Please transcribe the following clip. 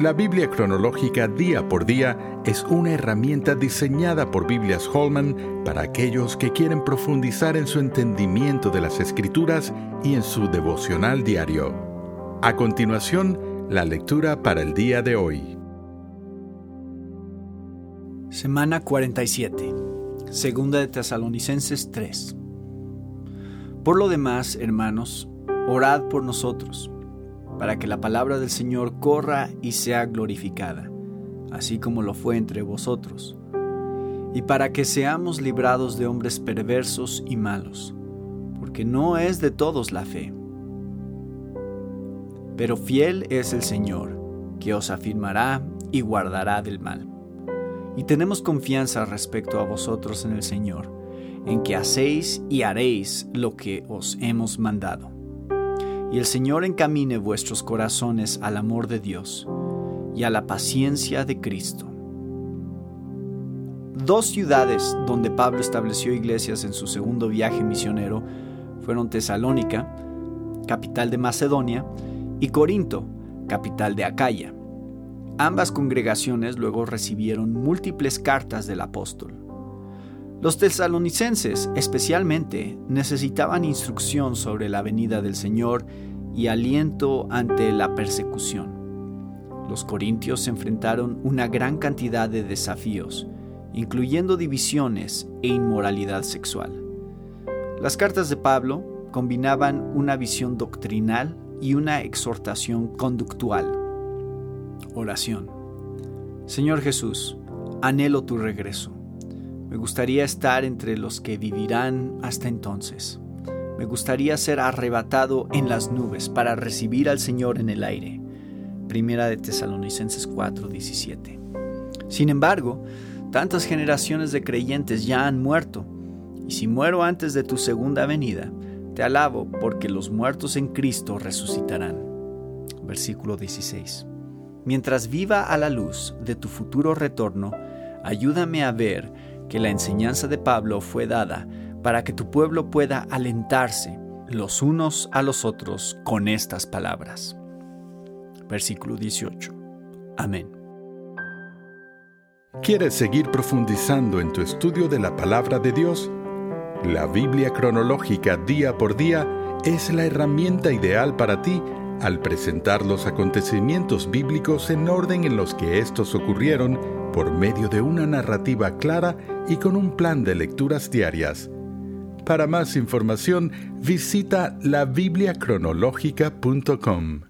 La Biblia cronológica día por día es una herramienta diseñada por Biblias Holman para aquellos que quieren profundizar en su entendimiento de las escrituras y en su devocional diario. A continuación, la lectura para el día de hoy. Semana 47. Segunda de Tesalonicenses 3. Por lo demás, hermanos, orad por nosotros para que la palabra del Señor corra y sea glorificada, así como lo fue entre vosotros, y para que seamos librados de hombres perversos y malos, porque no es de todos la fe. Pero fiel es el Señor, que os afirmará y guardará del mal. Y tenemos confianza respecto a vosotros en el Señor, en que hacéis y haréis lo que os hemos mandado y el Señor encamine vuestros corazones al amor de Dios y a la paciencia de Cristo. Dos ciudades donde Pablo estableció iglesias en su segundo viaje misionero fueron Tesalónica, capital de Macedonia, y Corinto, capital de Acaya. Ambas congregaciones luego recibieron múltiples cartas del apóstol. Los tesalonicenses especialmente necesitaban instrucción sobre la venida del Señor y aliento ante la persecución. Los corintios enfrentaron una gran cantidad de desafíos, incluyendo divisiones e inmoralidad sexual. Las cartas de Pablo combinaban una visión doctrinal y una exhortación conductual. Oración. Señor Jesús, anhelo tu regreso me gustaría estar entre los que vivirán hasta entonces. Me gustaría ser arrebatado en las nubes para recibir al Señor en el aire. Primera de Tesalonicenses 4:17. Sin embargo, tantas generaciones de creyentes ya han muerto, y si muero antes de tu segunda venida, te alabo porque los muertos en Cristo resucitarán. Versículo 16. Mientras viva a la luz de tu futuro retorno, ayúdame a ver que la enseñanza de Pablo fue dada para que tu pueblo pueda alentarse los unos a los otros con estas palabras. Versículo 18. Amén. ¿Quieres seguir profundizando en tu estudio de la palabra de Dios? La Biblia cronológica día por día es la herramienta ideal para ti al presentar los acontecimientos bíblicos en orden en los que estos ocurrieron por medio de una narrativa clara y con un plan de lecturas diarias. Para más información, visita labibliacronológica.com.